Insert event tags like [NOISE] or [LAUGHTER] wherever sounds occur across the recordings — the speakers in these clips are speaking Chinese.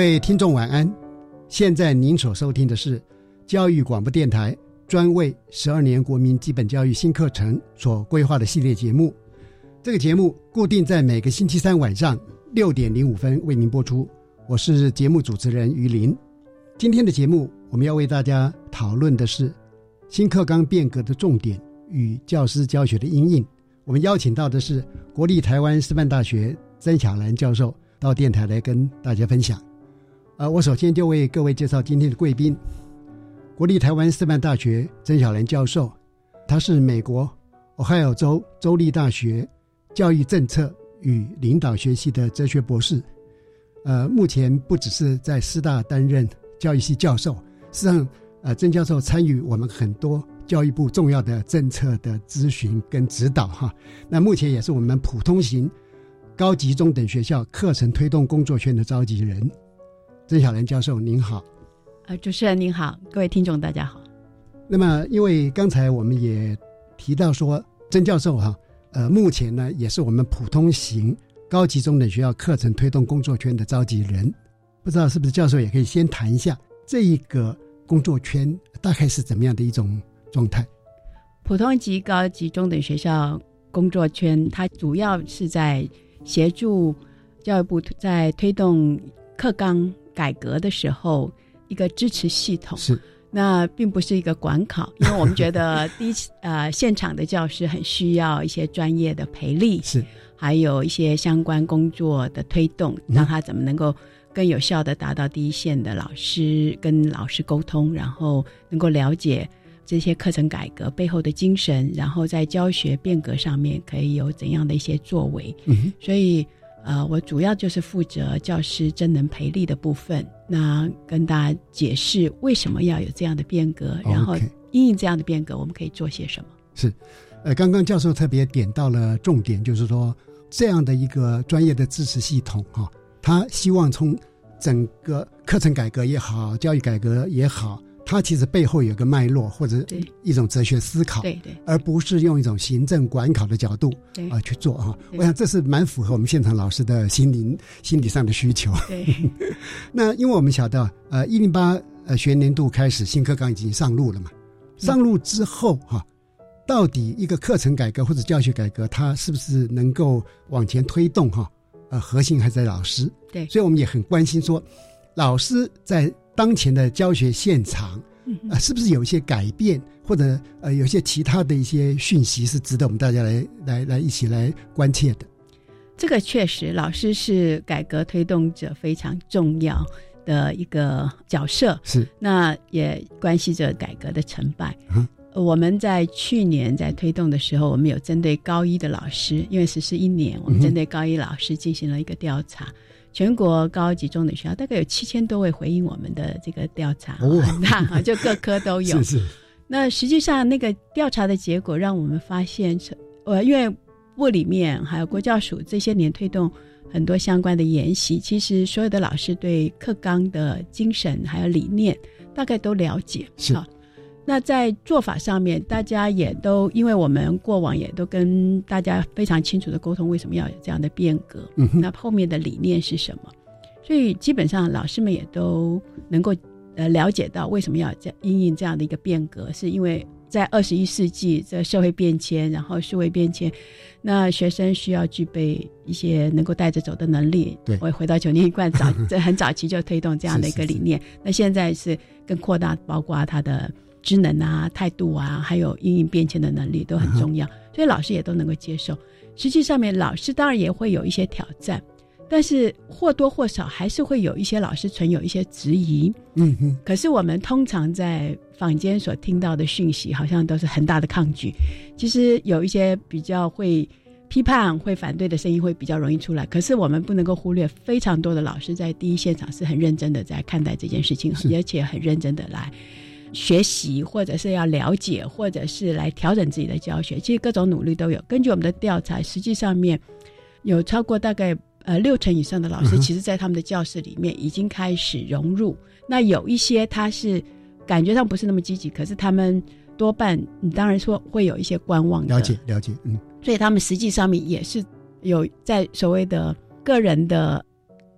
各位听众晚安，现在您所收听的是教育广播电台专为十二年国民基本教育新课程所规划的系列节目。这个节目固定在每个星期三晚上六点零五分为您播出。我是节目主持人于林。今天的节目我们要为大家讨论的是新课纲变革的重点与教师教学的阴影。我们邀请到的是国立台湾师范大学曾小兰教授到电台来跟大家分享。呃，我首先就为各位介绍今天的贵宾，国立台湾师范大学曾小兰教授，他是美国俄亥俄州州立大学教育政策与领导学系的哲学博士。呃，目前不只是在师大担任教育系教授，实际上，呃，曾教授参与我们很多教育部重要的政策的咨询跟指导哈。那目前也是我们普通型高级中等学校课程推动工作圈的召集人。曾小兰教授您好，呃，主持人您好，各位听众大家好。那么，因为刚才我们也提到说，曾教授哈，呃，目前呢也是我们普通型高级中等学校课程推动工作圈的召集人，不知道是不是教授也可以先谈一下这一个工作圈大概是怎么样的一种状态？普通级高级中等学校工作圈，它主要是在协助教育部在推动课纲。改革的时候，一个支持系统。是，那并不是一个管考，[LAUGHS] 因为我们觉得第一呃现场的教师很需要一些专业的培力，是，还有一些相关工作的推动，让他怎么能够更有效的达到第一线的老师跟老师沟通，然后能够了解这些课程改革背后的精神，然后在教学变革上面可以有怎样的一些作为，嗯，所以。呃，我主要就是负责教师真能培力的部分，那跟大家解释为什么要有这样的变革，然后因应这样的变革，我们可以做些什么？是，呃，刚刚教授特别点到了重点，就是说这样的一个专业的支持系统哈，他希望从整个课程改革也好，教育改革也好。它其实背后有个脉络，或者一种哲学思考，对对，而不是用一种行政管考的角度啊去做哈。我想这是蛮符合我们现场老师的心灵心理上的需求。对，[LAUGHS] 那因为我们晓得，呃，一零八呃学年度开始新课纲已经上路了嘛，上路之后哈，到底一个课程改革或者教学改革，它是不是能够往前推动哈？呃，核心还在老师。对，所以我们也很关心说，老师在。当前的教学现场啊，是不是有一些改变，或者呃，有一些其他的一些讯息是值得我们大家来来来一起来关切的？这个确实，老师是改革推动者非常重要的一个角色，是那也关系着改革的成败。我们在去年在推动的时候，我们有针对高一的老师，因为实施一年，我们针对高一老师进行了一个调查。全国高级中等学校大概有七千多位回应我们的这个调查，很大啊，[LAUGHS] 就各科都有。[LAUGHS] 是是。那实际上那个调查的结果让我们发现，呃，因为部里面还有国教署这些年推动很多相关的研习，其实所有的老师对课纲的精神还有理念大概都了解。是好那在做法上面，大家也都因为我们过往也都跟大家非常清楚的沟通，为什么要有这样的变革，嗯，那后面的理念是什么？所以基本上老师们也都能够呃了解到为什么要这因应这样的一个变革，是因为在二十一世纪这社会变迁，然后数位变迁，那学生需要具备一些能够带着走的能力。对我回到九年一贯早 [LAUGHS] 这很早期就推动这样的一个理念，那现在是更扩大，包括他的知能啊、态度啊，还有应应变迁的能力都很重要，所以老师也都能够接受。实际上面，老师当然也会有一些挑战。但是或多或少还是会有一些老师存有一些质疑，嗯哼，可是我们通常在坊间所听到的讯息，好像都是很大的抗拒。其实有一些比较会批判、会反对的声音会比较容易出来，可是我们不能够忽略，非常多的老师在第一现场是很认真的在看待这件事情，而且很认真的来学习，或者是要了解，或者是来调整自己的教学。其实各种努力都有。根据我们的调查，实际上面有超过大概。呃，六成以上的老师，其实在他们的教室里面已经开始融入。那有一些他是感觉上不是那么积极，可是他们多半，你当然说会有一些观望的。了解了解，嗯。所以他们实际上面也是有在所谓的个人的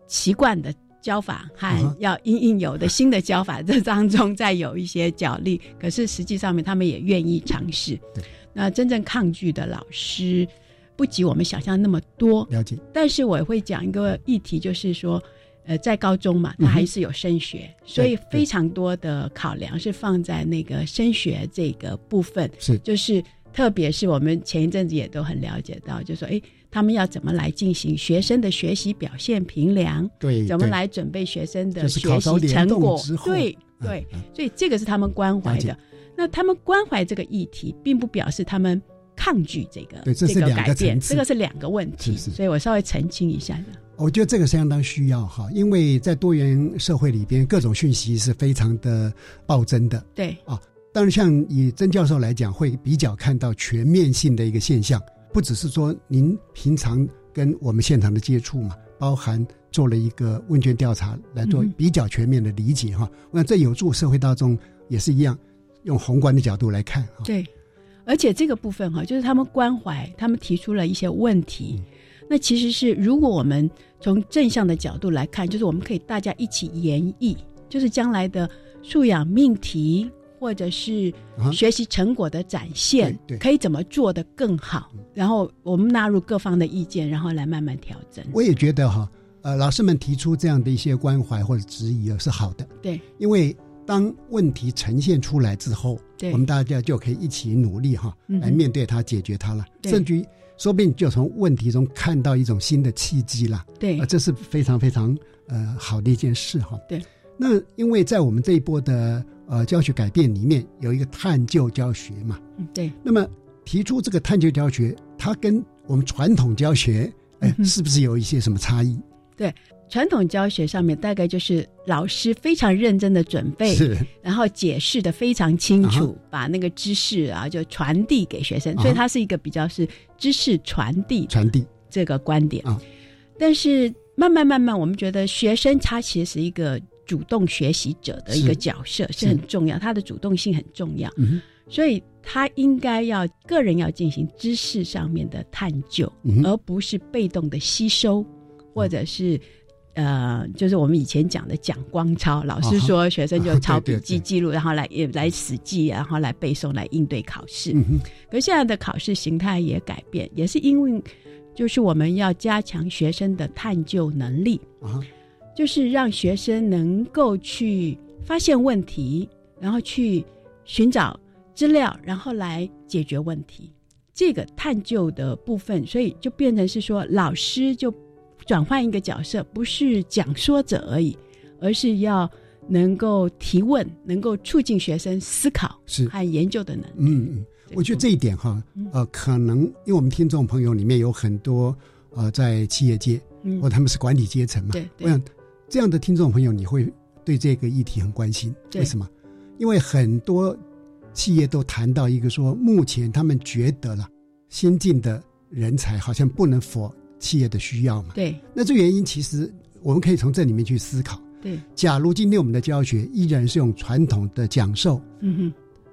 习惯的教法和要应应有的新的教法这当中，再有一些角力。可是实际上面，他们也愿意尝试。对。那真正抗拒的老师。不及我们想象那么多，了解。但是我会讲一个议题，就是说，呃，在高中嘛，它还是有升学，所以非常多的考量是放在那个升学这个部分。是，就是特别是我们前一阵子也都很了解到，就说，哎，他们要怎么来进行学生的学习表现评量？对，怎么来准备学生的学习成果？对嗯对，所以这个是他们关怀的。那他们关怀这个议题，并不表示他们。抗拒这个，对，这是两个层次，这个是两个问题，所以我稍微澄清一下。我觉得这个相当需要哈，因为在多元社会里边，各种讯息是非常的暴增的。对啊，当然像以曾教授来讲，会比较看到全面性的一个现象，不只是说您平常跟我们现场的接触嘛，包含做了一个问卷调查来做比较全面的理解哈。我想这有助社会大众也是一样，用宏观的角度来看哈。对。而且这个部分哈，就是他们关怀，他们提出了一些问题。那其实是如果我们从正向的角度来看，就是我们可以大家一起研议，就是将来的素养命题或者是学习成果的展现，可以怎么做得更好。然后我们纳入各方的意见，然后来慢慢调整。我也觉得哈，呃，老师们提出这样的一些关怀或者质疑是好的。对，因为。当问题呈现出来之后，我们大家就可以一起努力哈，来面对它、解决它了。甚至于，说不定就从问题中看到一种新的契机了。对，这是非常非常呃好的一件事哈。对，那因为在我们这一波的呃教学改变里面，有一个探究教学嘛。嗯，对。那么提出这个探究教学，它跟我们传统教学，哎，是不是有一些什么差异？对。传统教学上面大概就是老师非常认真的准备，是，然后解释的非常清楚，把那个知识啊就传递给学生，所以它是一个比较是知识传递传递这个观点啊。但是慢慢慢慢，我们觉得学生他其实是一个主动学习者的一个角色是很重要，他的主动性很重要，所以他应该要个人要进行知识上面的探究，而不是被动的吸收或者是。呃，就是我们以前讲的讲光抄，老师说学生就抄笔记 [LAUGHS] 记录，然后来也来死记，然后来背诵来应对考试。可现在的考试形态也改变，也是因为就是我们要加强学生的探究能力。啊，就是让学生能够去发现问题，然后去寻找资料，然后来解决问题。这个探究的部分，所以就变成是说老师就。转换一个角色，不是讲说者而已，而是要能够提问，能够促进学生思考是和研究的能力。嗯嗯，我觉得这一点哈，呃，可能因为我们听众朋友里面有很多呃在企业界，嗯或他们是管理阶层嘛，对，我想这样的听众朋友你会对这个议题很关心，为什么？因为很多企业都谈到一个说，目前他们觉得了新进的人才好像不能否。企业的需要嘛。对那这原因其实我们可以从这里面去思考。对，假如今天我们的教学依然是用传统的讲授，嗯哼，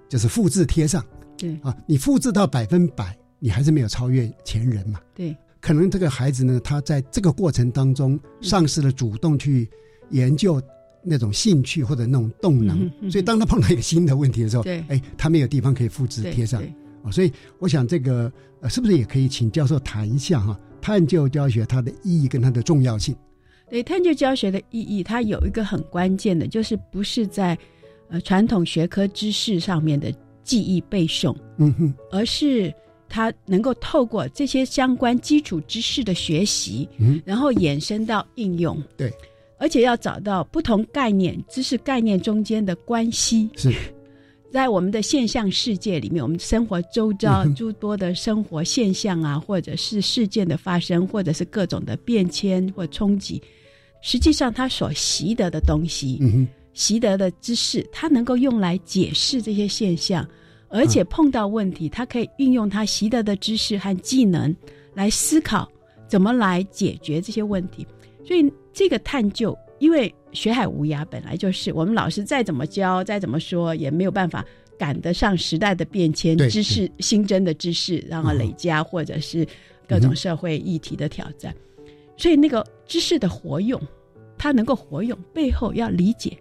就是复制贴上对啊，你复制到百分百，你还是没有超越前人嘛。对可能这个孩子呢，他在这个过程当中丧失了主动去研究那种兴趣或者那种动能，嗯哼嗯所以当他碰到一个新的问题的时候，对。哎，他没有地方可以复制对贴上对。啊、所以我想这个呃，是不是也可以请教授谈一下哈、探究教学它的意义跟它的重要性？对，探究教学的意义，它有一个很关键的，就是不是在呃传统学科知识上面的记忆背诵，嗯哼，而是它能够透过这些相关基础知识的学习，嗯。然后延伸到应用。对，而且要找到不同概念、知识概念中间的关系。是。[LAUGHS] 在我们的现象世界里面，我们生活周遭诸多的生活现象啊，或者是事件的发生，或者是各种的变迁或冲击，实际上他所习得的东西，嗯哼，习得的知识，它能够用来解释这些现象，而且碰到问题，他可以运用他习得的知识和技能来思考怎么来解决这些问题。所以这个探究，因为学海无涯本来就是我们老师再怎么教，再怎么说，也没有办法赶得上时代的变迁、知识新增的知识，然后累加或者是各种社会议题的挑战。所以那个知识的活用，它能够活用背后要理解，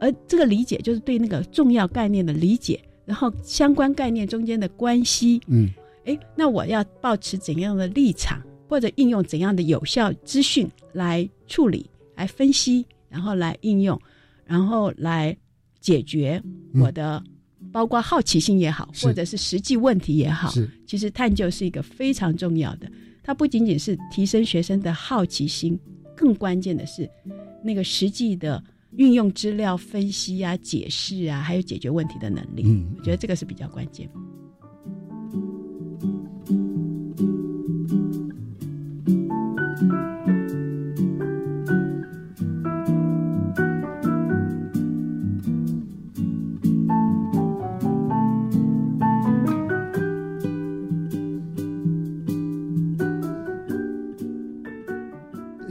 而这个理解就是对那个重要概念的理解，然后相关概念中间的关系。嗯诶，那我要保持怎样的立场，或者应用怎样的有效资讯来处理、来分析，然后来应用，然后来解决我的，包括好奇心也好，是或者是实际问题也好，其实探究是一个非常重要的。它不仅仅是提升学生的好奇心，更关键的是那个实际的运用资料分析啊、解释啊，还有解决问题的能力。嗯我觉得这个是比较关键。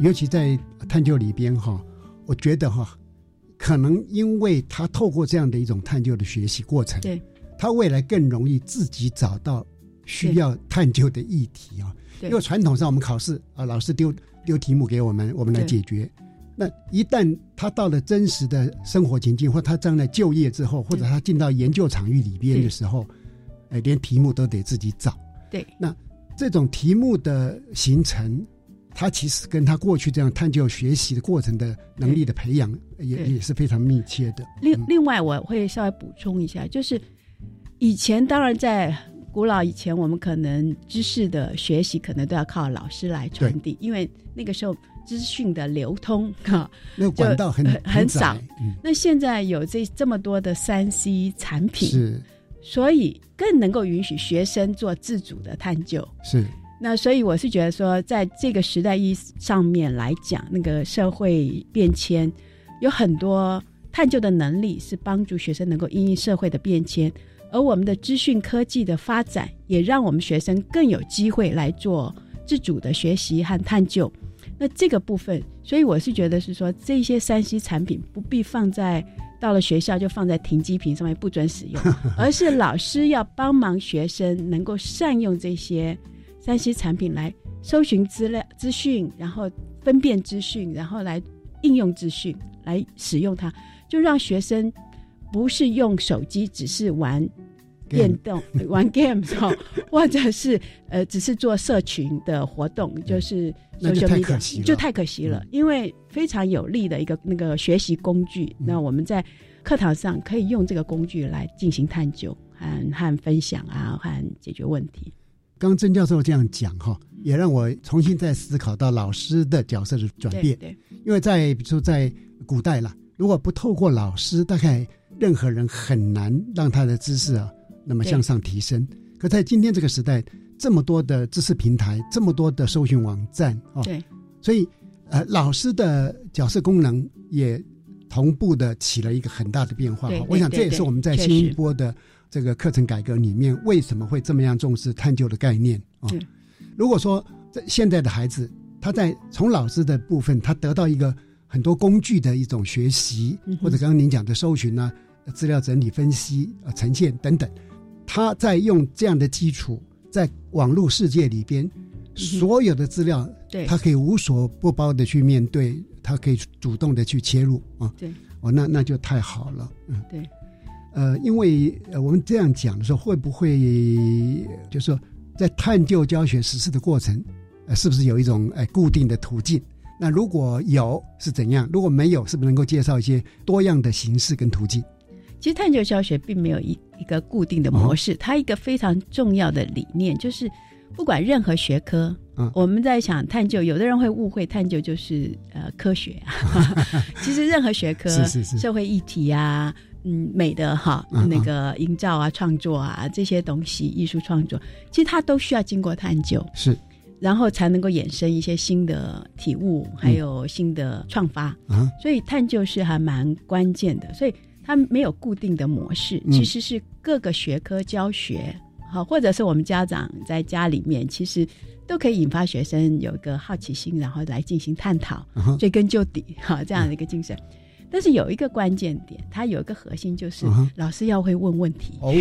尤其在探究里边哈，我觉得哈，可能因为他透过这样的一种探究的学习过程，对，他未来更容易自己找到需要探究的议题啊。对。因为传统上我们考试啊，老师丢丢题目给我们，我们来解决。那一旦他到了真实的生活情境，或他将来就业之后，或者他进到研究场域里边的时候，哎，连题目都得自己找。对，那这种题目的形成，它其实跟他过去这样探究学习的过程的能力的培养也也是非常密切的。嗯另另外，我会稍微补充一下，就是以前当然在古老以前，我们可能知识的学习可能都要靠老师来传递，因为那个时候资讯的流通 [LAUGHS] 哈。那个管道很就很少嗯，那现在有这这么多的三 C 产品，是所以更能够允许学生做自主的探究。是那所以我是觉得说，在这个时代意义上面来讲，那个社会变迁有很多探究的能力，是帮助学生能够因应社会的变迁。而我们的资讯科技的发展，也让我们学生更有机会来做自主的学习和探究。那这个部分，所以我是觉得是说，这些三 C 产品不必放在到了学校就放在停机坪上面不准使用，[LAUGHS] 而是老师要帮忙学生能够善用这些三 C 产品来搜寻资料资讯，然后分辨资讯，然后来应用资讯，来使用它，就让学生不是用手机，只是玩电动、[LAUGHS] 玩 game 哦，或者是呃，只是做社群的活动，就是那就太可惜了就太可惜了，因为非常有利的一个那个学习工具。嗯那我们在课堂上可以用这个工具来进行探究和和分享啊，和解决问题。刚刚曾教授这样讲哈，也让我重新再思考到老师的角色的转变。对对因为在比如说在古代啦，如果不透过老师，大概任何人很难让他的知识啊那么向上提升。可在今天这个时代，这么多的知识平台，这么多的搜寻网站哦，对所以呃，老师的角色功能也同步的起了一个很大的变化。我想这也是我们在新一波的这个课程改革里面为什么会这么样重视探究的概念啊对。如果说这现在的孩子，他在从老师的部分，他得到一个很多工具的一种学习，或者刚刚您讲的搜寻啊、资料整理、分析、呃呈现等等，他在用这样的基础，在网络世界里边，所有的资料，对他可以无所不包的去面对，他可以主动的去切入啊。对，哦，那那就太好了，嗯，对。呃，因为呃，我们这样讲的时候，会不会就是说，在探究教学实施的过程，呃，是不是有一种呃固定的途径？那如果有是怎样？如果没有，是不是能够介绍一些多样的形式跟途径？其实探究教学并没有一一个固定的模式，它一个非常重要的理念就是，不管任何学科，嗯我们在想探究，有的人会误会探究就是呃科学啊，[LAUGHS] 其实任何学科，[LAUGHS] 是是是社会议题啊，嗯，美的哈，那个营造啊、创作啊这些东西，艺术创作，其实它都需要经过探究，是。然后才能够衍生一些新的体悟，还有新的创发。啊，所以探究是还蛮关键的，所以它没有固定的模式，嗯。其实是各个学科教学，好，或者是我们家长在家里面，其实都可以引发学生有一个好奇心，然后来进行探讨，追根究底，哈，这样的一个精神。但是有一个关键点，它有一个核心，就是老师要会问问题，哦。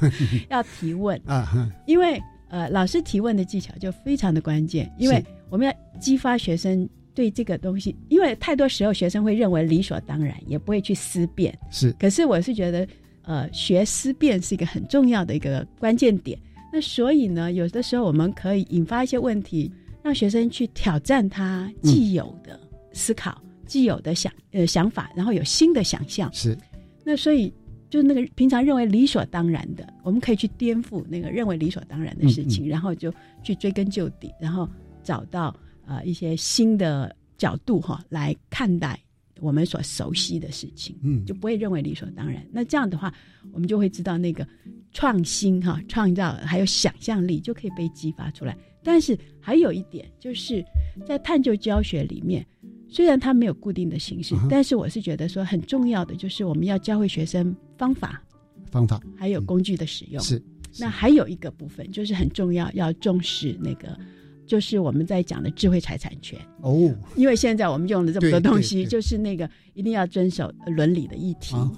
[LAUGHS] 要提问，[LAUGHS] 啊哈，因为呃，老师提问的技巧就非常的关键，因为我们要激发学生对这个东西，因为太多时候学生会认为理所当然，也不会去思辨。是。可是我是觉得，呃，学思辨是一个很重要的一个关键点。那所以呢，有的时候我们可以引发一些问题，让学生去挑战他既有的思考、既有的想呃想法，然后有新的想象。是那所以就是那个平常认为理所当然的，我们可以去颠覆那个认为理所当然的事情，然后就去追根究底，然后找到呃一些新的角度哈来看待我们所熟悉的事情，嗯就不会认为理所当然。那这样的话，我们就会知道那个创新哈、创造还有想象力就可以被激发出来。但是还有一点，就是在探究教学里面，虽然它没有固定的形式，嗯但是我是觉得说很重要的就是我们要教会学生方法，方法。还有工具的使用。是那还有一个部分就是很重要，要重视那个，就是我们在讲的智慧财产权。哦。因为现在我们用了这么多东西，就是那个一定要遵守伦理的议题。啊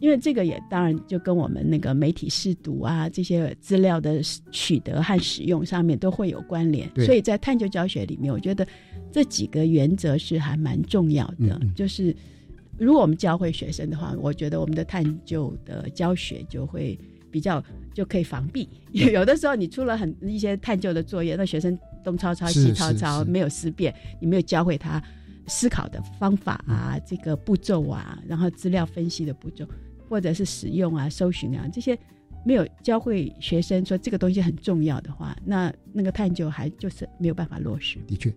因为这个也当然就跟我们那个媒体试读啊这些资料的取得和使用上面都会有关联，所以在探究教学里面，我觉得这几个原则是还蛮重要的。就是如果我们教会学生的话，我觉得我们的探究的教学就会比较就可以防避。[LAUGHS] 有的时候你出了很一些探究的作业，那学生东抄抄西抄抄，没有思辨，你没有教会他思考的方法啊，嗯这个步骤啊，然后资料分析的步骤，或者是使用啊、搜寻啊这些，没有教会学生说这个东西很重要的话，那那个探究还就是没有办法落实。的确，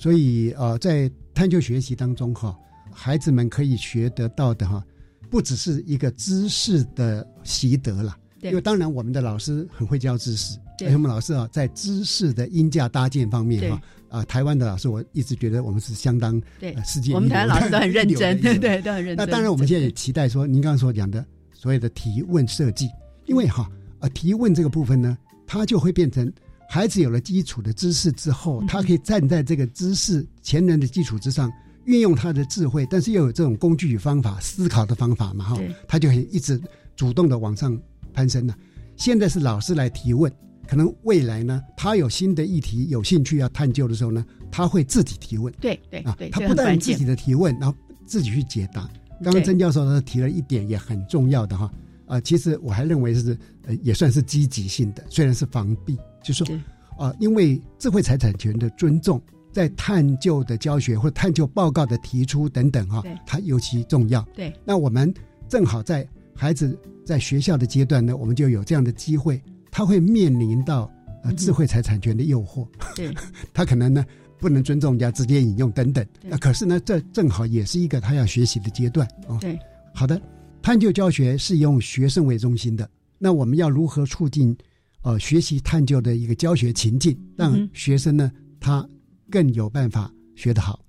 所以呃，在探究学习当中哈，孩子们可以学得到的哈，不只是一个知识的习得了。对因为当然我们的老师很会教知识，对而且我们老师啊，在知识的音架搭建方面哈，啊，台湾的老师我一直觉得我们是相当对呃世界我们台湾老师都很认真，对 [LAUGHS] 对，都很认真。那当然，我们现在也期待说，您刚刚所讲的所谓的提问设计，因为哈呃提问这个部分呢，它就会变成孩子有了基础的知识之后，嗯他可以站在这个知识前人的基础之上，运用他的智慧，但是又有这种工具与方法、思考的方法嘛哈，他就可以一直主动的往上攀升了。现在是老师来提问，可能未来呢，他有新的议题有兴趣要探究的时候呢，他会自己提问。对对啊，，他不但这个很关键。自己的提问，然后自己去解答。刚刚对曾教授他提了一点也很重要的哈，啊、其实我还认为是呃也算是积极性的，虽然是防避，就是说对啊、因为智慧财产权的尊重，在探究的教学或者探究报告的提出等等哈对，它尤其重要。对那我们正好在孩子在学校的阶段呢，我们就有这样的机会，他会面临到智慧财产权的诱惑。[LAUGHS] 对他可能呢不能尊重人家直接引用等等。对那可是呢，这正好也是一个他要学习的阶段哦。对，好的，探究教学是用学生为中心的。那我们要如何促进呃学习探究的一个教学情境，让学生呢他更有办法学得好？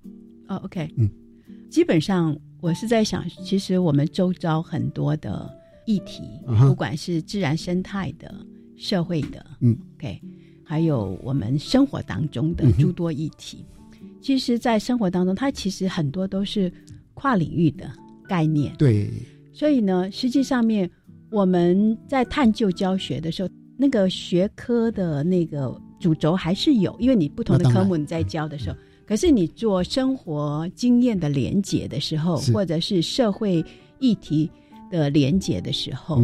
哦，OK，嗯，基本上我是在想，其实我们周遭很多的议题，不管是自然生态的、社会的，嗯，OK，还有我们生活当中的诸多议题。其实，在生活当中，它其实很多都是跨领域的概念。对，所以呢，实际上面我们在探究教学的时候，那个学科的那个主轴还是有，因为你不同的科目你在教的时候，可是你做生活经验的连结的时候，或者是社会议题的连结的时候，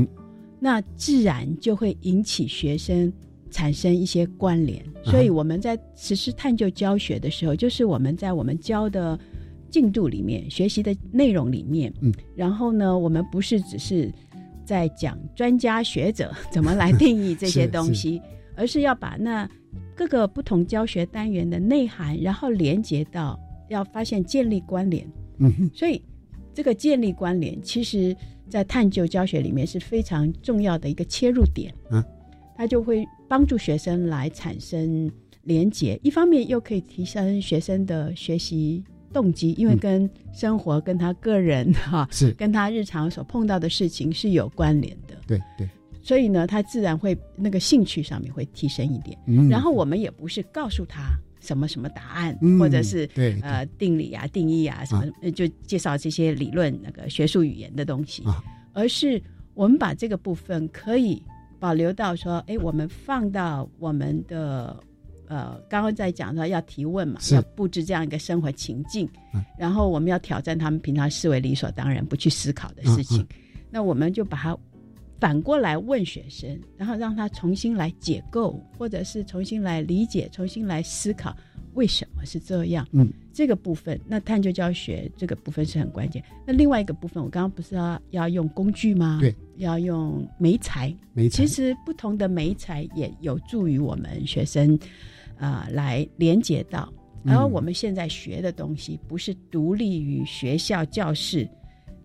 那自然就会引起学生。产生一些关联，所以我们在实施探究教学的时候，就是我们在我们教的进度里面、学习的内容里面，嗯，然后呢，我们不是只是在讲专家学者怎么来定义这些东西，而是要把那各个不同教学单元的内涵，然后连接到要发现建立关联，嗯，所以这个建立关联，其实在探究教学里面是非常重要的一个切入点，嗯。它就会帮助学生来产生连结，一方面又可以提升学生的学习动机，因为跟生活、跟他个人哈，是。跟他日常所碰到的事情是有关联的。对对，所以呢，他自然会那个兴趣上面会提升一点。然后我们也不是告诉他什么什么答案，或者是对呃定理啊、定义啊什么，就介绍这些理论那个学术语言的东西，而是我们把这个部分可以。保留到说，哎，我们放到我们的呃，刚刚在讲说要提问嘛，要布置这样一个生活情境，然后我们要挑战他们平常视为理所当然不去思考的事情，那我们就把它反过来问学生，然后让他重新来解构，或者是重新来理解，重新来思考。为什么是这样？嗯，这个部分，那探究教学这个部分是很关键。那另外一个部分，我刚刚不是要要用工具吗？对，要用媒材。媒材其实不同的媒材也有助于我们学生啊来连接到。然后我们现在学的东西不是独立于学校教室，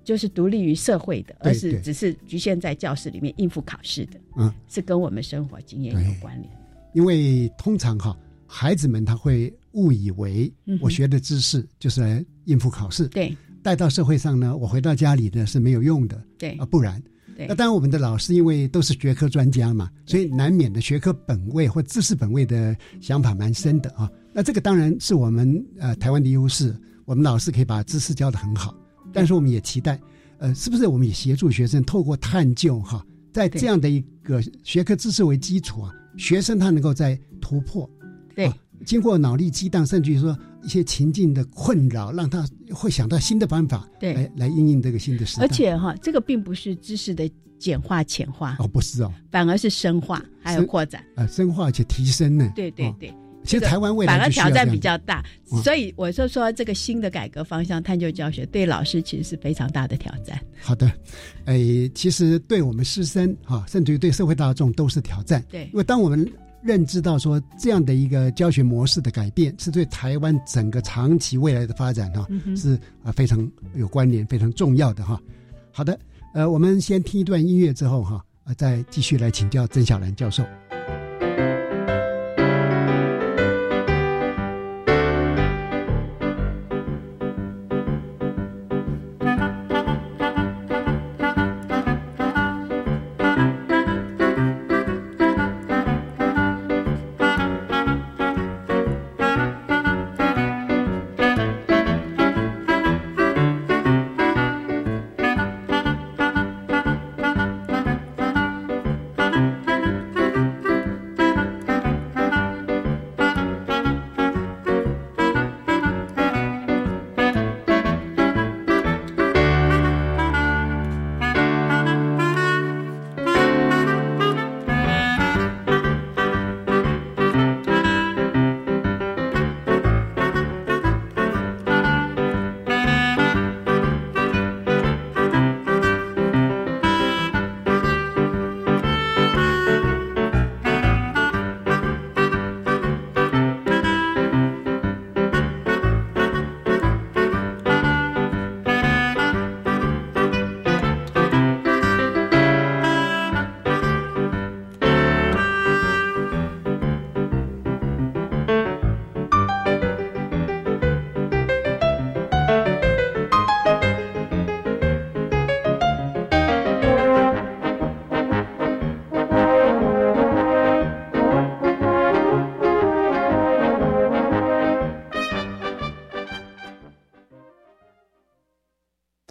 就是独立于社会的，而是只是局限在教室里面应付考试的。嗯，是跟我们生活经验有关联。因为通常哈。孩子们他会误以为我学的知识就是来应付考试，对，带到社会上呢，我回到家里呢是没有用的，对啊，不然，那当然我们的老师因为都是学科专家嘛，所以难免的学科本位或知识本位的想法蛮深的啊。那这个当然是我们呃台湾的优势，我们老师可以把知识教得很好，但是我们也期待，呃，是不是我们也协助学生透过探究哈，在这样的一个学科知识为基础啊，学生他能够在突破。对，经过脑力激荡，甚至于说一些情境的困扰，让他会想到新的办法，对，来来应应这个新的时代。而且哈，这个并不是知识的简化浅化哦，不是哦，反而是深化还有扩展啊，深化且提升呢。对对对，其实台湾未来反而挑战比较大，所以我就说这个新的改革方向，探究教学对老师其实是非常大的挑战。好的，哎，其实对我们师生哈，甚至于对社会大众都是挑战。对，因为当我们。认知到说这样的一个教学模式的改变，是对台湾整个长期未来的发展哈，是啊非常有关联、非常重要的哈。好的，呃，我们先听一段音乐之后哈，啊，再继续来请教曾小兰教授。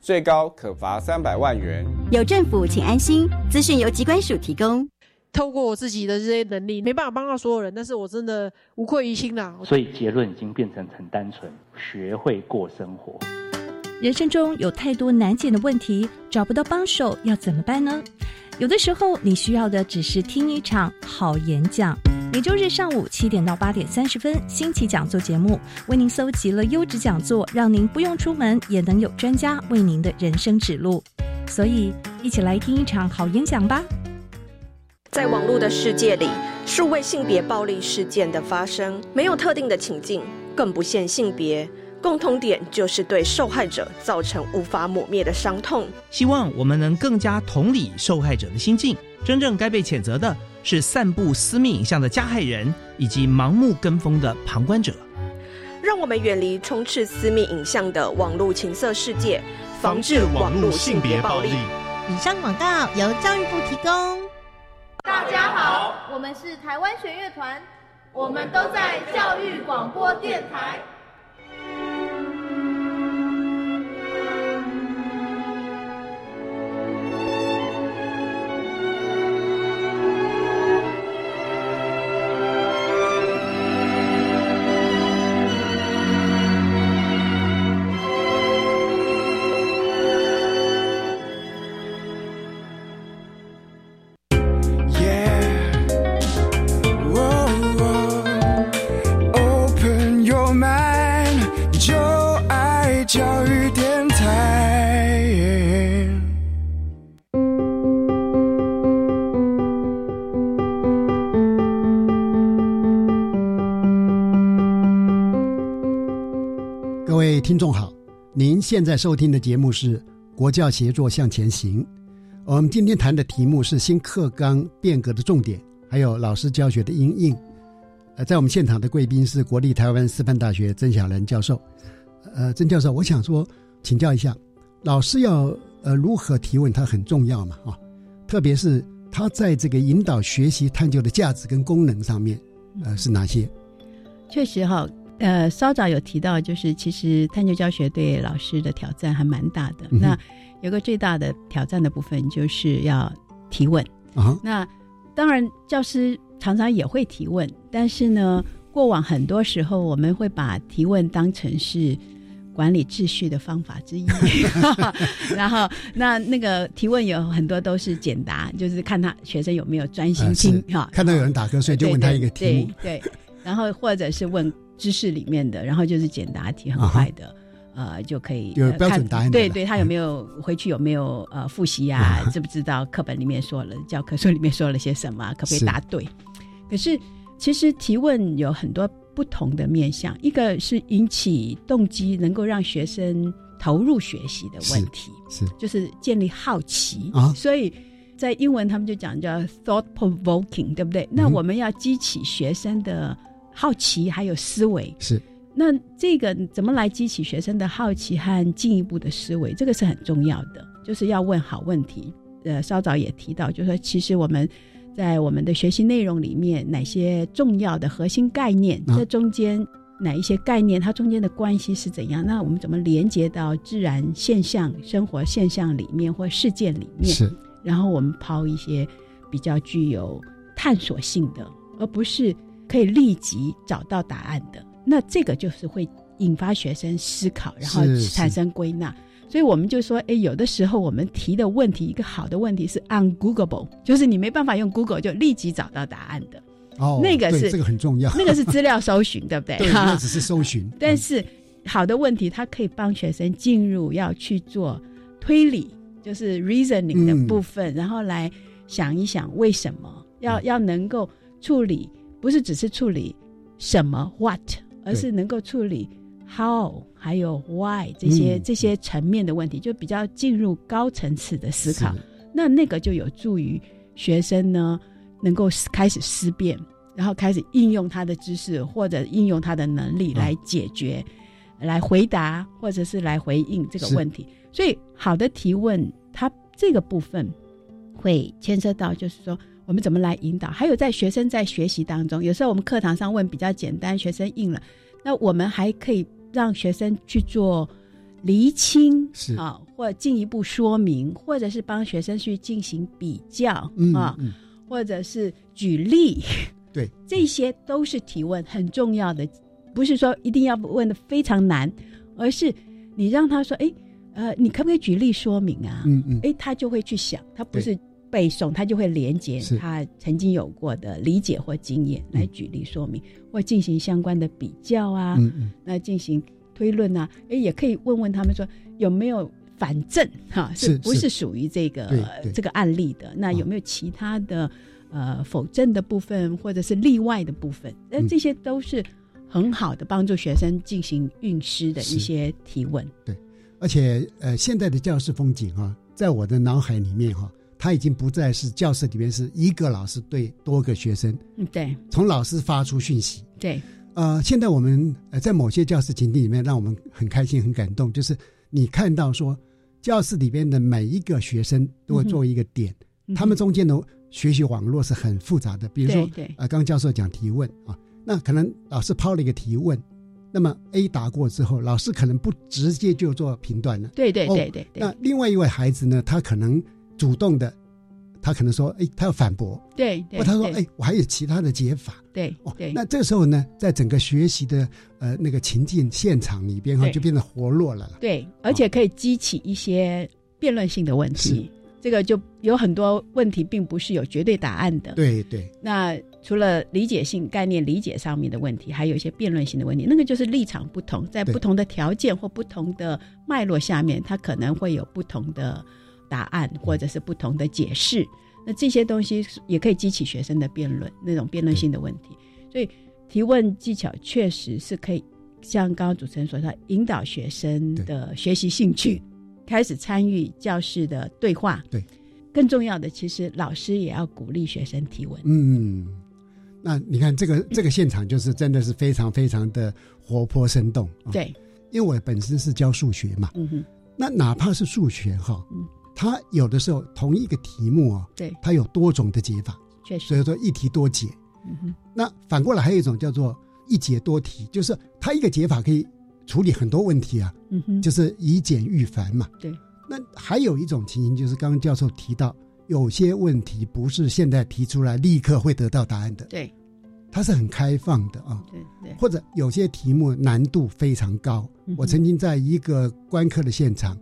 最高可罚三百万元。有政府，请安心。资讯由机关署提供。透过我自己的这些能力，没办法帮到所有人，但是我真的无愧于心啦。所以结论已经变成很单纯：学会过生活。人生中有太多难解的问题，找不到帮手，要怎么办呢？有的时候，你需要的只是听一场好演讲。每周日上午七点到八点三十分，新奇讲座节目为您搜集了优质讲座，让您不用出门也能有专家为您的人生指路。所以，一起来听一场好演讲吧。在网络的世界里，数位性别暴力事件的发生没有特定的情境，更不限性别。共同点就是对受害者造成无法抹灭的伤痛。希望我们能更加同理受害者的心境。真正该被谴责的是散布私密影像的加害人，以及盲目跟风的旁观者。让我们远离充斥私密影像的网络情色世界，防治网络性别暴力。以上广告由教育部提供。大家好，我们是台湾弦乐团，我们都在教育广播电台。听众好，您现在收听的节目是《国教协作向前行》。我们今天谈的题目是新课纲变革的重点，还有老师教学的阴影。呃，在我们现场的贵宾是国立台湾师范大学曾小仁教授。呃，曾教授，我想说，请教一下，老师要呃如何提问，他很重要嘛？啊，特别是他在这个引导学习探究的价值跟功能上面，呃，是哪些？确实哈。呃，稍早有提到，就是其实探究教学对老师的挑战还蛮大的。那有个最大的挑战的部分，就是要提问啊。那当然，教师常常也会提问，但是呢，过往很多时候我们会把提问当成是管理秩序的方法之一。[LAUGHS] 然后，那那个提问有很多都是简答，就是看他学生有没有专心听哈。看到有人打瞌睡，就问他一个题目。对，然后或者是问。知识里面的，然后就是简答题，很快的，呃，就可以有标准答案。对对，他有没有回去有没有呃复习呀？知不知道课本里面说了，教科书里面说了些什么？[LAUGHS] 可不可以答对？可是其实提问有很多不同的面向，一个是引起动机，能够让学生投入学习的问题，是就是建立好奇啊。所以在英文他们就讲叫 thought provoking，对不对？那我们要激起学生的。好奇还有思维是，那这个怎么来激起学生的好奇和进一步的思维？这个是很重要的，就是要问好问题。呃，稍早也提到，就是说其实我们在我们的学习内容里面，哪些重要的核心概念，这中间哪一些概念，它中间的关系是怎样？那我们怎么连接到自然现象、生活现象里面或事件里面？是，然后我们抛一些比较具有探索性的，而不是。可以立即找到答案的，那这个就是会引发学生思考，然后产生归纳。所以我们就说，哎，有的时候我们提的问题，一个好的问题是 ungoogleable，就是你没办法用 Google 就立即找到答案的。哦，那个是这个很重要，那个是资料搜寻，对不对？[LAUGHS] 对，[LAUGHS] 那只是搜寻。[LAUGHS] 但是好的问题，它可以帮学生进入要去做推理，就是 reasoning 的部分，然后来想一想为什么要要能够处理。不是只是处理什么 what，而是能够处理 how 还有 why 这些这些层面的问题，就比较进入高层次的思考。那那个就有助于学生呢能够开始思辨，然后开始应用他的知识或者应用他的能力来解决、来回答或者是来回应这个问题。所以，好的提问，它这个部分会牵涉到，就是说我们怎么来引导。还有在学生在学习当中，有时候我们课堂上问比较简单，学生应了，那我们还可以让学生去做厘清，是。啊，或者进一步说明，或者是帮学生去进行比较嗯啊，嗯。或者是举例，对，[LAUGHS] 这些都是提问很重要的，不是说一定要问的非常难，而是你让他说，哎，呃，你可不可以举例说明啊？嗯嗯。哎，他就会去想，他不是背诵，他就会连接是他曾经有过的理解或经验来举例说明，或进行相关的比较啊，嗯嗯那进行推论啊，哎，也可以问问他们说有没有反证哈，是不是是属于这个这个案例的？那有没有其他的呃否证的部分，或者是例外的部分？那嗯这些都是很好的帮助学生进行运师的一些提问。对而且呃，现在的教室风景啊、在我的脑海里面哈、它已经不再是教室里面是一个老师对多个学生，嗯，对从老师发出讯息。对，呃，现在我们呃在某些教室情境里面，让我们很开心、很感动，就是你看到说，教室里边的每一个学生都会作为一个点，嗯他们中间的学习网络是很复杂的。比如说，对对呃，刚刚教授讲提问啊，那可能老师抛了一个提问，那么 A 答过之后，老师可能不直接就做评断了。对对对对那另外一位孩子呢，他可能主动的，他可能说，哎，他要反驳，对对，或他说，对哎，我还有其他的解法。对对，那这个时候呢，在整个学习的呃那个情境现场里边哈，对就变得活络了啦。对，而且可以激起一些辩论性的问题。这个就有很多问题，并不是有绝对答案的。对对，那除了理解性概念理解上面的问题，还有一些辩论性的问题。那个就是立场不同，在不同的条件或不同的脉络下面，它可能会有不同的答案，或者是不同的解释。那这些东西也可以激起学生的辩论，那种辩论性的问题。所以提问技巧确实是可以像刚刚主持人所说的，引导学生的学习兴趣，开始参与教室的对话。对，更重要的，其实老师也要鼓励学生提问。嗯，那你看这个这个现场就是真的是非常非常的活泼生动。啊对，因为我本身是教数学嘛，嗯哼，那哪怕是数学哈，嗯，它有的时候同一个题目啊，对，它有多种的解法，确实，所以说一题多解。嗯哼，那反过来还有一种叫做一解多题，就是它一个解法可以处理很多问题啊，嗯哼，就是以简驭繁嘛。对。那还有一种情形就是刚刚教授提到，有些问题不是现在提出来立刻会得到答案的，对，它是很开放的啊。对对，或者有些题目难度非常高。嗯我曾经在一个观课的现场，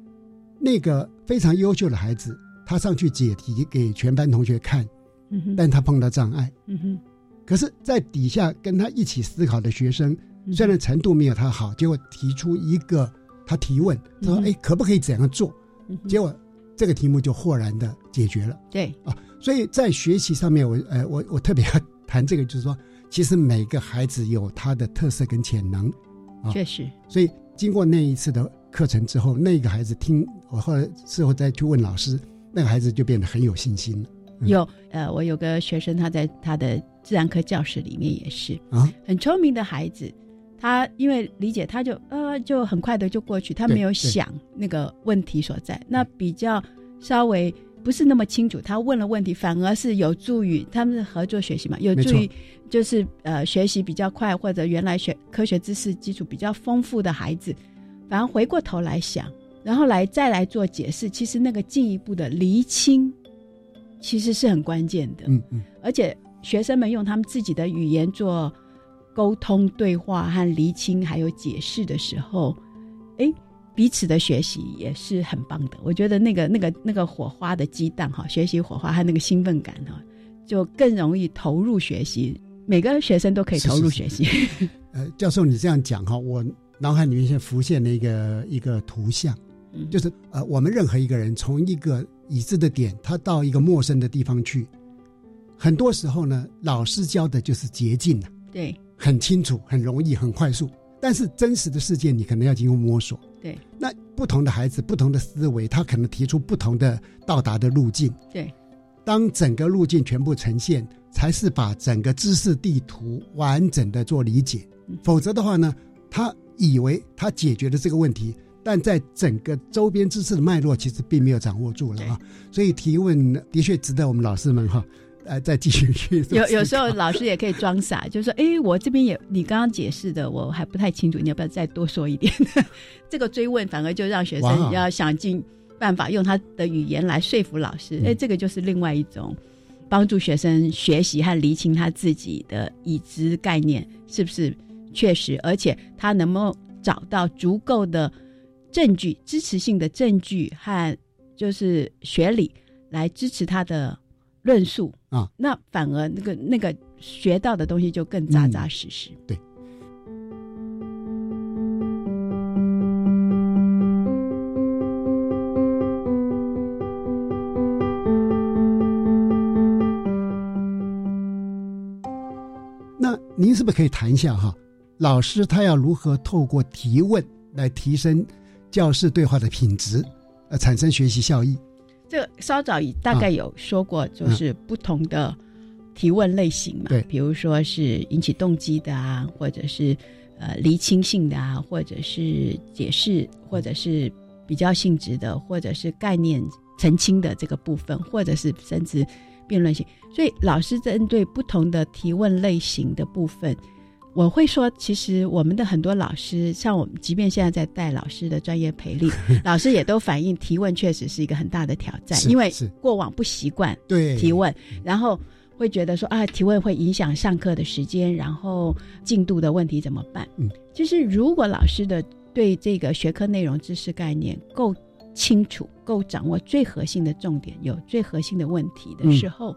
那个非常优秀的孩子，他上去解题给全班同学看，嗯哼，但他碰到障碍。嗯哼，可是，在底下跟他一起思考的学生，嗯虽然程度没有他好，结果提出一个他提问，他说：“嗯哼哎，可不可以怎样做？”结果这个题目就豁然的解决了。对。啊，所以在学习上面，我呃，我我特别要谈这个，就是说，其实每个孩子有他的特色跟潜能，啊，确实，所以经过那一次的课程之后，那个孩子听我后来事后再去问老师，那个孩子就变得很有信心了。嗯有呃，我有个学生，他在他的自然科教室里面也是啊，很聪明的孩子。他因为理解，他就呃就很快的就过去，他没有想那个问题所在。那比较稍微不是那么清楚，他问了问题，反而是有助于他们是合作学习嘛，有助于就是呃学习比较快，或者原来学科学知识基础比较丰富的孩子，反而回过头来想，然后来再来做解释，其实那个进一步的厘清，其实是很关键的。嗯嗯，而且学生们用他们自己的语言做沟通、对话和厘清，还有解释的时候，哎，彼此的学习也是很棒的。我觉得那个、那个、那个火花的激荡哈，学习火花和那个兴奋感哈，就更容易投入学习。每个学生都可以投入学习。是是是呃，教授，你这样讲哈，我脑海里面现浮现了一个一个图像，嗯就是呃，我们任何一个人从一个已知的点，他到一个陌生的地方去，很多时候呢，老师教的就是捷径啊对很清楚、很容易、很快速。但是真实的世界，你可能要经过摸索。对那不同的孩子、不同的思维，他可能提出不同的到达的路径。对，当整个路径全部呈现，才是把整个知识地图完整的做理解。否则的话呢，他以为他解决了这个问题，但在整个周边知识的脉络，其实并没有掌握住了啊。所以提问的确值得我们老师们哈，呃，再继续去。[LAUGHS] 有有时候老师也可以装傻，就是说，哎，我这边也你刚刚解释的我还不太清楚，你要不要再多说一点？[LAUGHS] 这个追问反而就让学生要想尽。办法用他的语言来说服老师，哎，这个就是另外一种帮助学生学习和厘清他自己的已知概念是不是确实，而且他能够找到足够的证据、支持性的证据和就是学理来支持他的论述啊？那反而那个那个学到的东西就更扎扎实实。对。您是不是可以谈一下哈？老师他要如何透过提问来提升教室对话的品质，呃，产生学习效益？这个稍早已大概有说过，就是不同的提问类型嘛。对，比如说是引起动机的啊，或者是呃厘清性的啊，或者是解释，或者是比较性质的，或者是概念澄清的这个部分，或者是甚至。辩论性，所以老师针对不同的提问类型的部分，我会说，其实我们的很多老师，像我们，即便现在在带老师的专业培力，[LAUGHS] 老师也都反映提问确实是一个很大的挑战，因为过往不习惯对提问，然后会觉得说啊，提问会影响上课的时间，然后进度的问题怎么办？嗯，就是如果老师的对这个学科内容知识概念够。清楚够掌握最核心的重点，有最核心的问题的时候，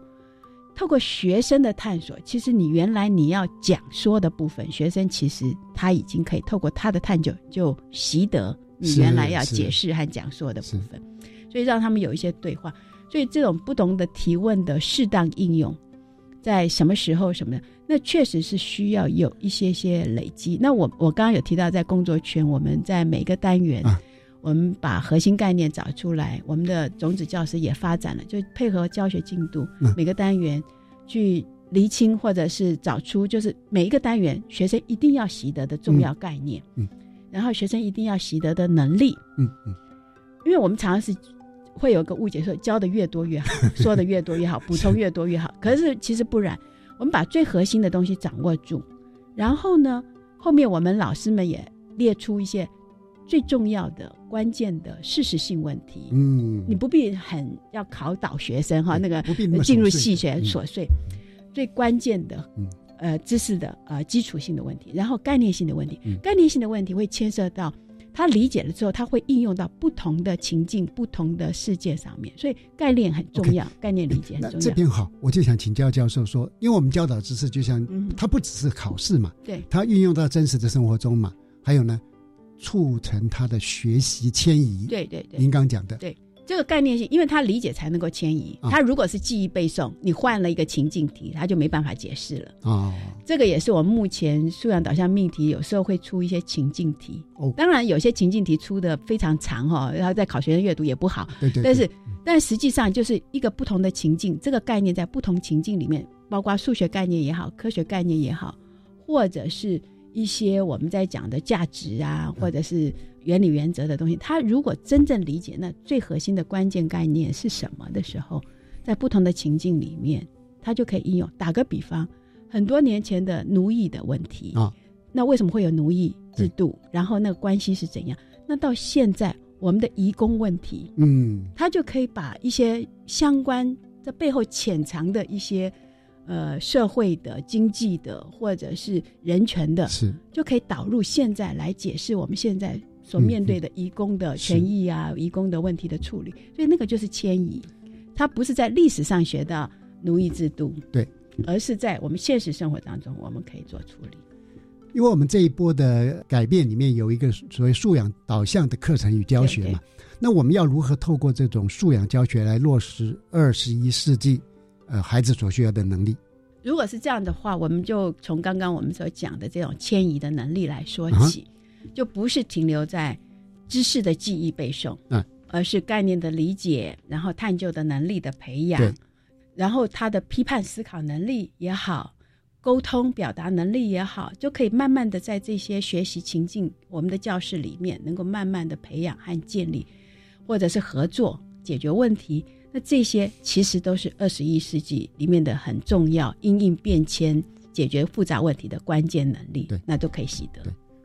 透过学生的探索，其实你原来你要讲说的部分，学生其实他已经可以透过他的探究就习得你原来要解释和讲说的部分，所以让他们有一些对话。所以这种不同的提问的适当应用，在什么时候什么的，那确实是需要有一些些累积。那我我刚刚有提到，在工作圈，我们在每个单元。我们把核心概念找出来，我们的种子教师也发展了，就配合教学进度，每个单元去厘清或者是找出，就是每一个单元学生一定要习得的重要概念，嗯，然后学生一定要习得的能力，嗯嗯，因为我们常常是会有个误解，说教的越多越好，[LAUGHS] 说的越多越好，补充越多越好，可是其实不然，我们把最核心的东西掌握住，然后呢，后面我们老师们也列出一些。最重要的、关键的事实性问题，嗯，你不必很要考倒学生哈，那个进入细学琐碎，最关键的，呃，知识的呃基础性的问题，然后概念性的问题，概念性的问题会牵涉到他理解了之后，他会应用到不同的情境、不同的世界上面，所以概念很重要，概念理解很重要。这边好，我就想请教教授说，因为我们教导知识就像它不只是考试嘛，对，它运用到真实的生活中嘛，还有呢。促成他的学习迁移。对对对，您刚讲的。对这个概念性，因为他理解才能够迁移。他如果是记忆背诵，你换了一个情境题，他就没办法解释了。哦，这个也是我们目前素养导向命题有时候会出一些情境题。哦，当然有些情境题出的非常长哈，然后在考学生阅读也不好。对对。但是，但实际上就是一个不同的情境，这个概念在不同情境里面，包括数学概念也好，科学概念也好，或者是。一些我们在讲的价值啊，或者是原理原则的东西，他如果真正理解那最核心的关键概念是什么的时候，在不同的情境里面，他就可以应用。打个比方，很多年前的奴役的问题啊，那为什么会有奴役制度？然后那个关系是怎样？那到现在我们的移工问题，嗯，他就可以把一些相关在背后潜藏的一些。呃，社会的、经济的，或者是人权的，是就可以导入现在来解释我们现在所面对的移工的权益啊，移工的问题的处理。所以那个就是迁移，它不是在历史上学到奴役制度，对，而是在我们现实生活当中我们可以做处理。因为我们这一波的改变里面有一个所谓素养导向的课程与教学嘛，那我们要如何透过这种素养教学来落实二十一世纪？呃，孩子所需要的能力，如果是这样的话，我们就从刚刚我们所讲的这种迁移的能力来说起，就不是停留在知识的记忆背诵，嗯，而是概念的理解，然后探究的能力的培养，然后他的批判思考能力也好，沟通表达能力也好，就可以慢慢的在这些学习情境，我们的教室里面能够慢慢的培养和建立，或者是合作解决问题。那这些其实都是二十一世纪里面的很重要，因应变迁、解决复杂问题的关键能力。对，那都可以习得。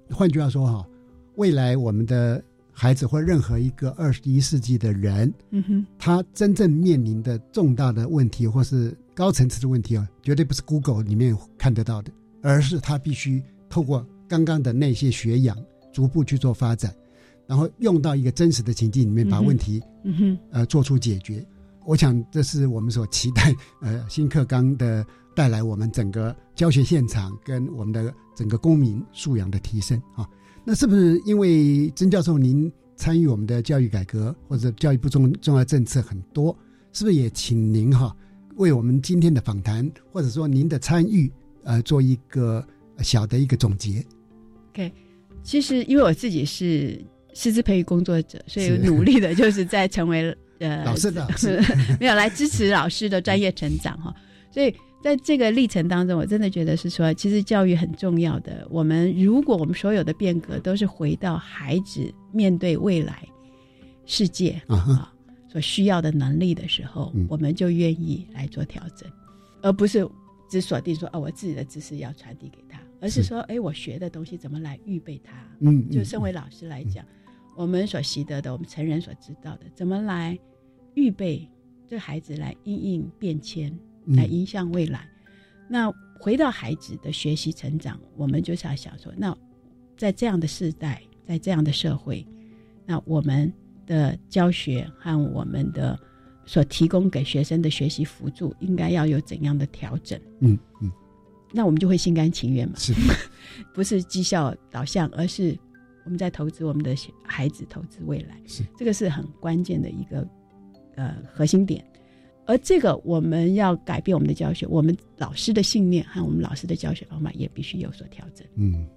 换句话说哈，未来我们的孩子或任何一个二十一世纪的人，嗯哼，他真正面临的重大的问题或是高层次的问题啊，绝对不是 Google 里面看得到的，而是他必须透过刚刚的那些学养，逐步去做发展，然后用到一个真实的情境里面，把问题，嗯哼，呃，做出解决。我想这是我们所期待，呃，新课纲的带来我们整个教学现场跟我们的整个公民素养的提升啊。那是不是因为曾教授您参与我们的教育改革或者教育部重重要政策很多，是不是也请您哈为我们今天的访谈或者说您的参与呃做一个小的一个总结？OK，其实因为我自己是师资培育工作者，所以努力的就是在成为。呃，老师的 [LAUGHS] [LAUGHS] 没有来支持老师的专业成长哈，所以在这个历程当中，我真的觉得是说，其实教育很重要的。我们如果我们所有的变革都是回到孩子面对未来世界啊所需要的能力的时候，我们就愿意来做调整，而不是只锁定说哦，我自己的知识要传递给他，而是说，哎，我学的东西怎么来预备他？嗯，就身为老师来讲。我们所习得的，我们成人所知道的，怎么来预备这孩子来应应变迁，来迎向未来？那回到孩子的学习成长，我们就是要想说，那在这样的时代，在这样的社会，那我们的教学和我们的所提供给学生的学习辅助，应该要有怎样的调整？嗯嗯，那我们就会心甘情愿嘛？是，[LAUGHS] 不是绩效导向，而是。我们在投资我们的孩子，投资未来，是这个是很关键的一个呃核心点。而这个我们要改变我们的教学，我们老师的信念和我们老师的教学方法也必须有所调整。嗯，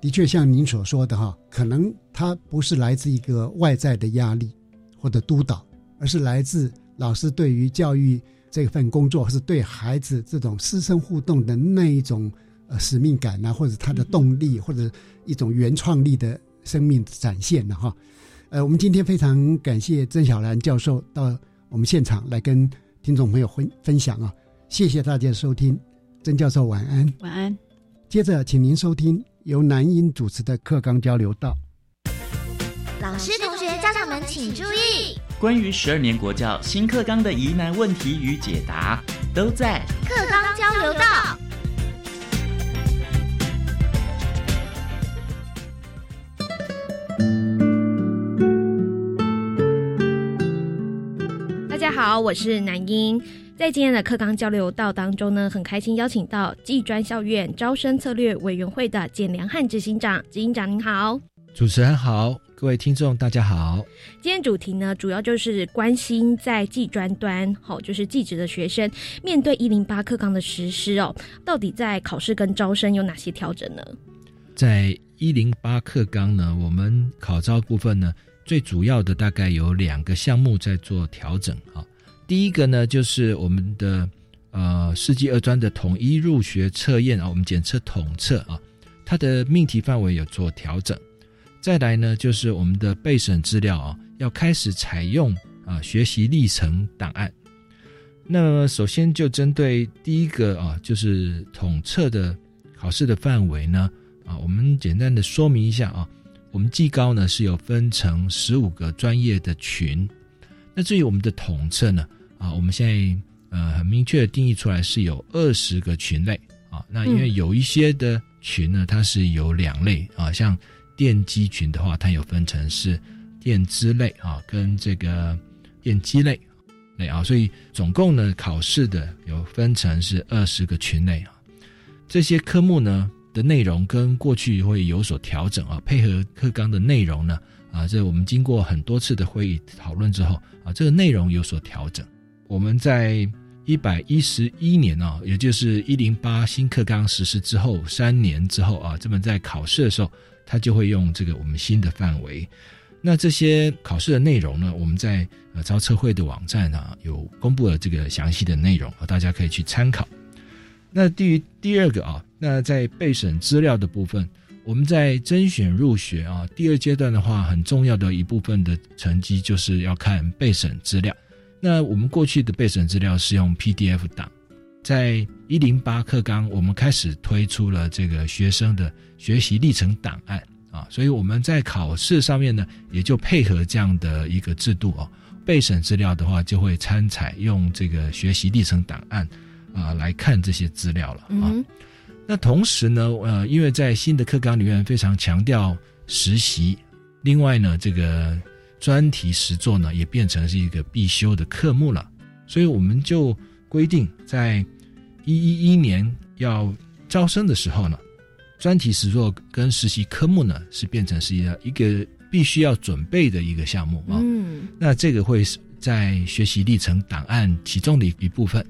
的确像您所说的哈，可能它不是来自一个外在的压力或者督导，而是来自老师对于教育这份工作，或是对孩子这种师生互动的那一种呃使命感啊，或者他的动力，或者一种原创力的。生命展现了哈，呃，我们今天非常感谢曾小兰教授到我们现场来跟听众朋友分分享啊，谢谢大家的收听，曾教授晚安，晚安。接着，请您收听由南音主持的课纲交流道。老师、同学、家长们请注意，关于十二年国教新课纲的疑难问题与解答，都在课纲交流道。好，我是南英。在今天的课纲交流道当中呢，很开心邀请到技专校院招生策略委员会的简良汉执行长。执行长您好，主持人好，各位听众大家好。今天主题呢，主要就是关心在技专端，好，就是技职的学生面对一零八课纲的实施哦，到底在考试跟招生有哪些调整呢？在一零八课纲呢，我们考招部分呢。最主要的大概有两个项目在做调整啊。第一个呢，就是我们的呃世纪二专的统一入学测验啊，我们检测统测啊，它的命题范围有做调整。再来呢，就是我们的备审资料啊，要开始采用啊学习历程档案。那首先就针对第一个啊，就是统测的考试的范围呢啊，我们简单的说明一下啊。我们技高呢是有分成十五个专业的群，那至于我们的统测呢，啊，我们现在呃很明确的定义出来是有二十个群类啊。那因为有一些的群呢，它是有两类啊，像电机群的话，它有分成是电资类啊跟这个电机类类啊，所以总共呢考试的有分成是二十个群类啊。这些科目呢。的内容跟过去会有所调整啊，配合课纲的内容呢，啊，这我们经过很多次的会议讨论之后啊，这个内容有所调整。我们在一百一十一年啊，也就是一零八新课纲实施之后三年之后啊，这么在考试的时候，他就会用这个我们新的范围。那这些考试的内容呢，我们在呃招测会的网站啊有公布了这个详细的内容啊，大家可以去参考。那对于第二个啊，那在备审资料的部分，我们在甄选入学啊第二阶段的话，很重要的一部分的成绩就是要看备审资料。那我们过去的备审资料是用 PDF 档，在一零八课纲，我们开始推出了这个学生的学习历程档案啊，所以我们在考试上面呢，也就配合这样的一个制度哦。备审资料的话，就会参采用这个学习历程档案啊来看这些资料了啊。那同时呢，呃，因为在新的课纲里面非常强调实习，另外呢，这个。专题实作呢，也变成是一个必修的科目了，所以我们就规定，在一一一年要招生的时候呢，专题实作跟实习科目呢，是变成是一个一个必须要准备的一个项目啊。嗯，那这个会是在学习历程档案其中的一部分。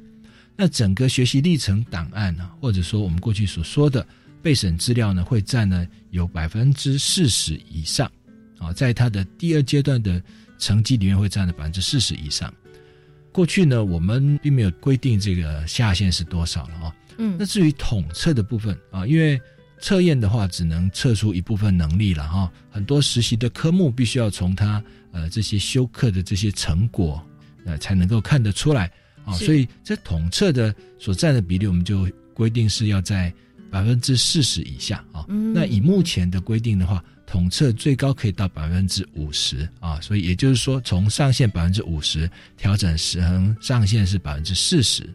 那整个学习历程档案呢，或者说我们过去所说的备审资料呢，会占呢有百分之四十以上。啊，在他的第二阶段的成绩里面会占了百分之四十以上。过去呢，我们并没有规定这个下限是多少了啊。嗯，那至于统测的部分啊，因为测验的话只能测出一部分能力了哈，很多实习的科目必须要从他呃这些修课的这些成果呃才能够看得出来啊，所以这统测的所占的比例，我们就规定是要在百分之四十以下啊。那以目前的规定的话。统测最高可以到百分之五十啊，所以也就是说，从上限百分之五十调整成上限是百分之四十，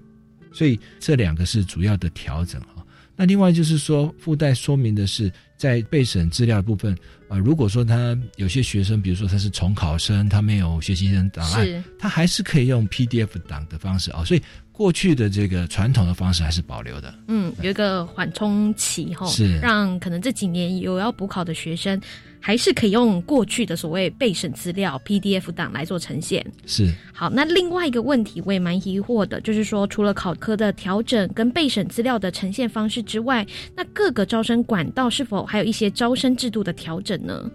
所以这两个是主要的调整啊。那另外就是说，附带说明的是，在备审资料部分啊，如果说他有些学生，比如说他是重考生，他没有学习生档案，他还是可以用 PDF 档的方式啊，所以。过去的这个传统的方式还是保留的，嗯，有一个缓冲期哈，是让可能这几年有要补考的学生，还是可以用过去的所谓备审资料 PDF 档来做呈现。是好，那另外一个问题我也蛮疑惑的，就是说除了考科的调整跟备审资料的呈现方式之外，那各个招生管道是否还有一些招生制度的调整呢？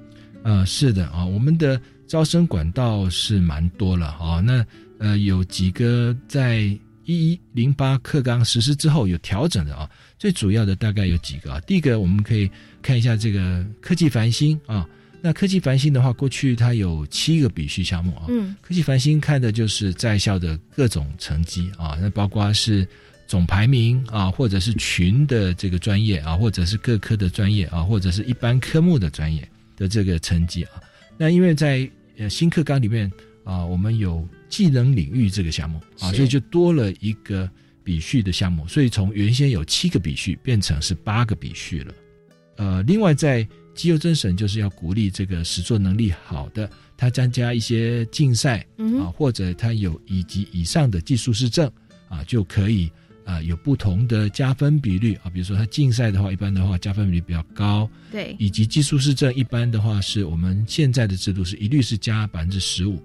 呃，是的啊，我们的招生管道是蛮多了啊，那呃有几个在。一一零八课纲实施之后有调整的啊，最主要的大概有几个啊。第一个我们可以看一下这个科技繁星啊，那科技繁星的话，过去它有七个比序项目啊。嗯，科技繁星看的就是在校的各种成绩啊，那包括是总排名啊，或者是群的这个专业啊，或者是各科的专业啊，或者是一般科目的专业的这个成绩啊。那因为在呃新课纲里面啊，我们有。技能领域这个项目啊，所以就多了一个比序的项目，所以从原先有七个比序变成是八个比序了。呃，另外在绩优甄审就是要鼓励这个实作能力好的，他参加一些竞赛啊，或者他有以及以上的技术师证啊，就可以啊有不同的加分比率啊。比如说他竞赛的话，一般的话加分比率比较高，对，以及技术师证一般的话是我们现在的制度是一律是加百分之十五。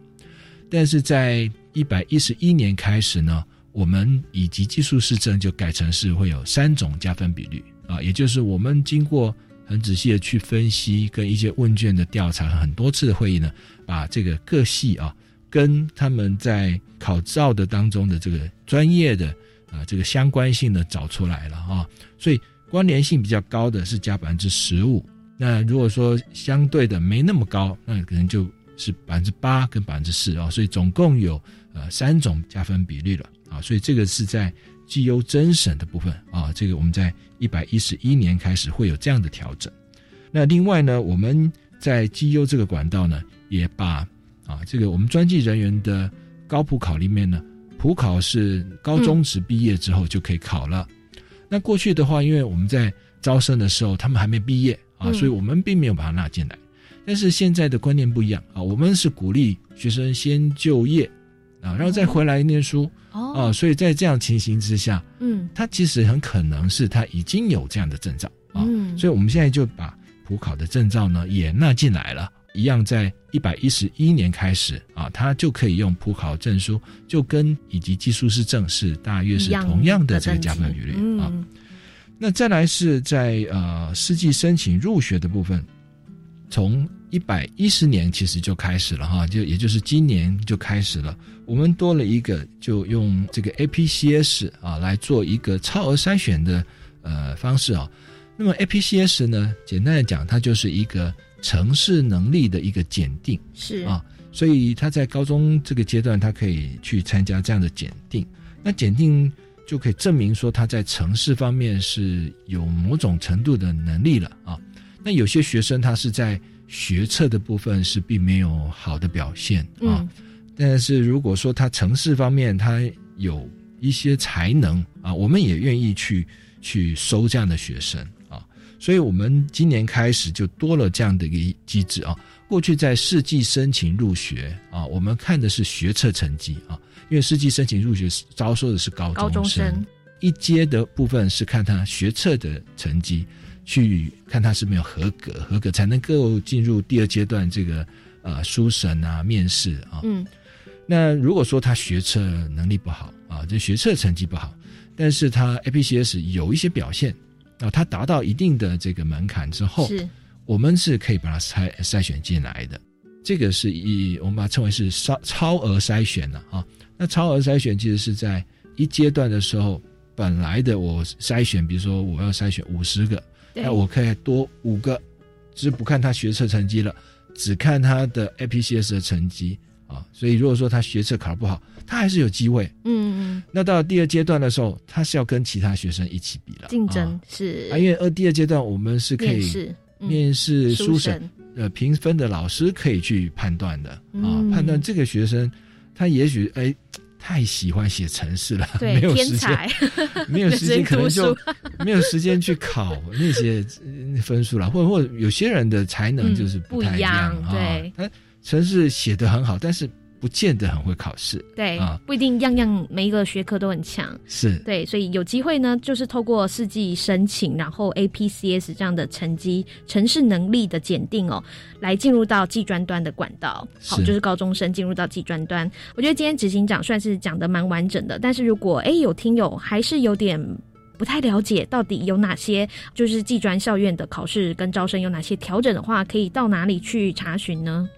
但是在一百一十一年开始呢，我们以及技术市证就改成是会有三种加分比率啊，也就是我们经过很仔细的去分析，跟一些问卷的调查，很多次的会议呢，把这个各系啊跟他们在考照的当中的这个专业的啊这个相关性呢找出来了啊，所以关联性比较高的是加百分之十五，那如果说相对的没那么高，那可能就。是百分之八跟百分之四啊，所以总共有呃三种加分比率了啊，所以这个是在绩优增审的部分啊，这个我们在一百一十一年开始会有这样的调整。那另外呢，我们在绩优这个管道呢，也把啊这个我们专技人员的高普考里面呢，普考是高中职毕业之后就可以考了。那过去的话，因为我们在招生的时候他们还没毕业啊，所以我们并没有把它纳进来。但是现在的观念不一样啊，我们是鼓励学生先就业啊，然后再回来念书啊，所以在这样情形之下，嗯，他其实很可能是他已经有这样的证照啊，所以我们现在就把普考的证照呢也纳进来了，一样在一百一十一年开始啊，他就可以用普考证书，就跟以及技术师证是大约是同样的这个加分比率啊。那再来是在呃实际申请入学的部分。从一百一十年其实就开始了哈，就也就是今年就开始了。我们多了一个，就用这个 APCS 啊来做一个超额筛选的呃方式啊。那么 APCS 呢，简单的讲，它就是一个城市能力的一个检定，是啊，所以他在高中这个阶段，他可以去参加这样的检定。那检定就可以证明说他在城市方面是有某种程度的能力了啊。那有些学生他是在学测的部分是并没有好的表现啊，但是如果说他城市方面他有一些才能啊，我们也愿意去去收这样的学生啊。所以我们今年开始就多了这样的一个机制啊。过去在世纪申请入学啊，我们看的是学测成绩啊。因为世纪申请入学招收的是高中生，一阶的部分是看他学测的成绩，去看他是没有合格，合格才能够进入第二阶段这个呃书审啊面试啊。嗯，那如果说他学测能力不好啊，这学测成绩不好，但是他 APCS 有一些表现啊，他达到一定的这个门槛之后，是，我们是可以把它筛筛选进来的。这个是以我们把它称为是超超额筛选了啊。那超额筛选其实是在一阶段的时候，本来的我筛选，比如说我要筛选五十个，那我可以多五个，只不看他学测成绩了，只看他的 APCS 的成绩啊。所以如果说他学测考不好，他还是有机会。嗯嗯。那到第二阶段的时候，他是要跟其他学生一起比了，竞争是啊，因为二第二阶段我们是可以面试、书审，呃，评分的老师可以去判断的啊，判断这个学生。他也许哎，太喜欢写城市了，[LAUGHS] 没有时间，[LAUGHS] 没有时间，可能就没有时间去考那些分数了，或者或者有些人的才能就是不太一样啊。他城市写的很好，但是。不见得很会考试，对啊，不一定样样每一个学科都很强，是。对，所以有机会呢，就是透过四季申请，然后 APCS 这样的成绩、城市能力的检定哦，来进入到技专端的管道，好，就是高中生进入到技专端。我觉得今天执行长算是讲的蛮完整的，但是如果哎有听友还是有点不太了解，到底有哪些就是技专校院的考试跟招生有哪些调整的话，可以到哪里去查询呢？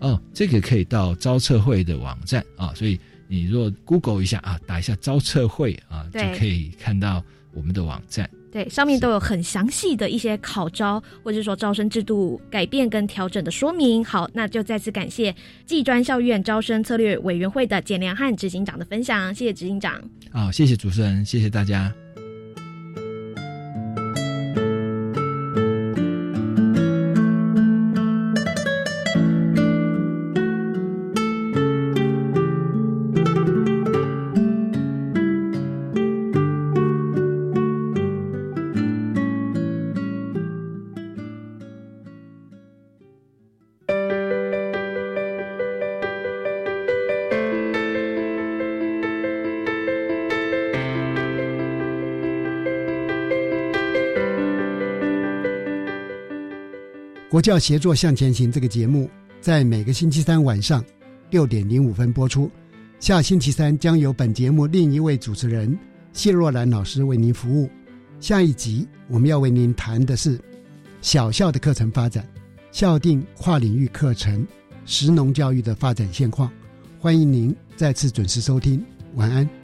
哦，这个可以到招测会的网站啊，所以你若 Google 一下啊，打一下招测会啊，就可以看到我们的网站。对，上面都有很详细的一些考招或者说招生制度改变跟调整的说明。好，那就再次感谢技专校院招生策略委员会的简良汉执行长的分享，谢谢执行长。好，谢谢主持人，谢谢大家。国教协作向前行这个节目在每个星期三晚上六点零五分播出。下星期三将由本节目另一位主持人谢若兰老师为您服务。下一集我们要为您谈的是小校的课程发展、校定跨领域课程、实农教育的发展现况。欢迎您再次准时收听。晚安。